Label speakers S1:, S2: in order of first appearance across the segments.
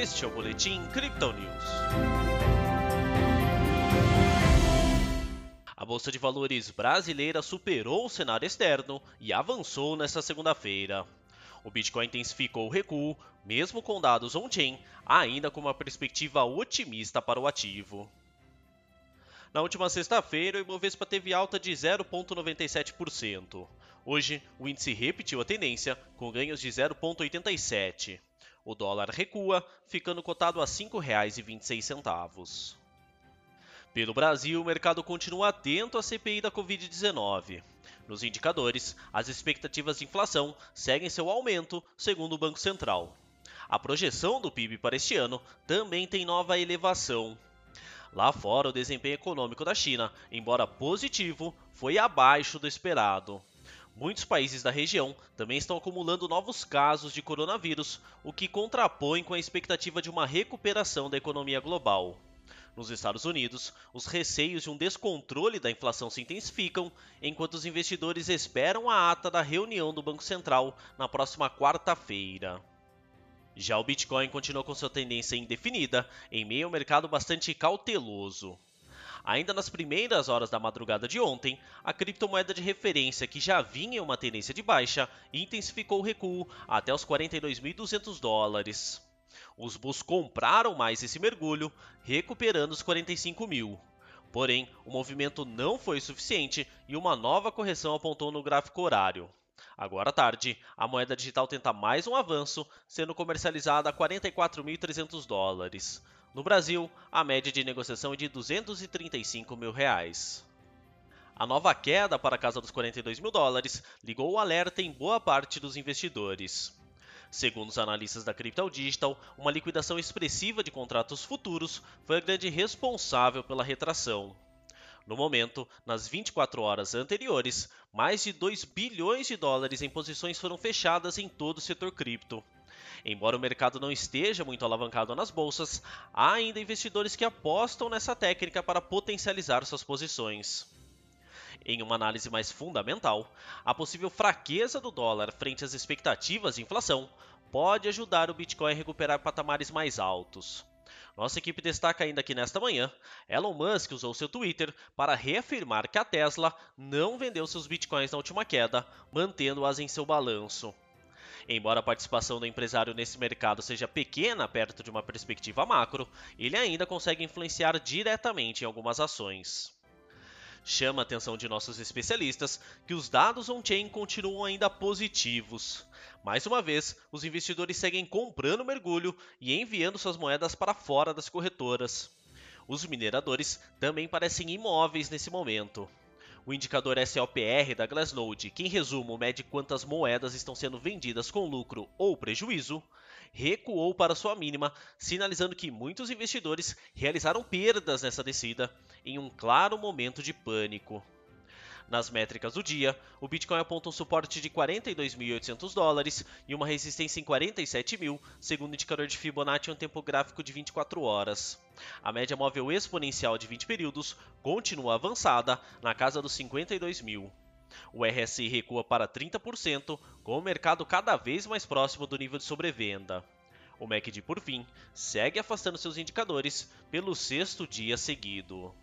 S1: Este é o Boletim Crypto News. A Bolsa de Valores brasileira superou o cenário externo e avançou nesta segunda-feira. O Bitcoin intensificou o recuo, mesmo com dados on-chain, ainda com uma perspectiva otimista para o ativo. Na última sexta-feira, o Ibovespa teve alta de 0,97%. Hoje, o índice repetiu a tendência, com ganhos de 0,87%. O dólar recua, ficando cotado a R$ 5,26. Pelo Brasil, o mercado continua atento à CPI da Covid-19. Nos indicadores, as expectativas de inflação seguem seu aumento, segundo o Banco Central. A projeção do PIB para este ano também tem nova elevação. Lá fora, o desempenho econômico da China, embora positivo, foi abaixo do esperado. Muitos países da região também estão acumulando novos casos de coronavírus, o que contrapõe com a expectativa de uma recuperação da economia global. Nos Estados Unidos, os receios de um descontrole da inflação se intensificam, enquanto os investidores esperam a ata da reunião do Banco Central na próxima quarta-feira. Já o Bitcoin continua com sua tendência indefinida, em meio ao mercado bastante cauteloso. Ainda nas primeiras horas da madrugada de ontem, a criptomoeda de referência, que já vinha em uma tendência de baixa, intensificou o recuo até os 42.200 dólares. Os bulls compraram mais esse mergulho, recuperando os 45 mil. Porém, o movimento não foi suficiente e uma nova correção apontou no gráfico horário. Agora à tarde, a moeda digital tenta mais um avanço, sendo comercializada a 44.300 dólares. No Brasil, a média de negociação é de 235 mil reais. A nova queda para a casa dos 42 mil dólares ligou o alerta em boa parte dos investidores. Segundo os analistas da Crypto Digital, uma liquidação expressiva de contratos futuros foi a grande responsável pela retração. No momento, nas 24 horas anteriores, mais de 2 bilhões de dólares em posições foram fechadas em todo o setor cripto. Embora o mercado não esteja muito alavancado nas bolsas, há ainda investidores que apostam nessa técnica para potencializar suas posições. Em uma análise mais fundamental, a possível fraqueza do dólar frente às expectativas de inflação pode ajudar o Bitcoin a recuperar patamares mais altos. Nossa equipe destaca ainda que nesta manhã, Elon Musk usou seu Twitter para reafirmar que a Tesla não vendeu seus bitcoins na última queda, mantendo-as em seu balanço. Embora a participação do empresário nesse mercado seja pequena perto de uma perspectiva macro, ele ainda consegue influenciar diretamente em algumas ações. Chama a atenção de nossos especialistas que os dados on-chain continuam ainda positivos. Mais uma vez, os investidores seguem comprando mergulho e enviando suas moedas para fora das corretoras. Os mineradores também parecem imóveis nesse momento. O indicador SLPR da Glassnode, que em resumo mede quantas moedas estão sendo vendidas com lucro ou prejuízo, recuou para sua mínima, sinalizando que muitos investidores realizaram perdas nessa descida em um claro momento de pânico. Nas métricas do dia, o Bitcoin aponta um suporte de 42.800 dólares e uma resistência em 47.000, segundo o indicador de Fibonacci em um tempo gráfico de 24 horas. A média móvel exponencial de 20 períodos continua avançada, na casa dos 52.000. O RSI recua para 30%, com o mercado cada vez mais próximo do nível de sobrevenda. O MACD, por fim, segue afastando seus indicadores pelo sexto dia seguido.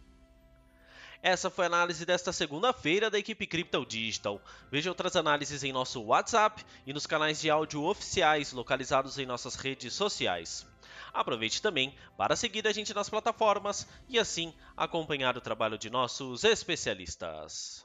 S1: Essa foi a análise desta segunda-feira da equipe Crypto Digital. Veja outras análises em nosso WhatsApp e nos canais de áudio oficiais localizados em nossas redes sociais. Aproveite também para seguir a gente nas plataformas e assim acompanhar o trabalho de nossos especialistas.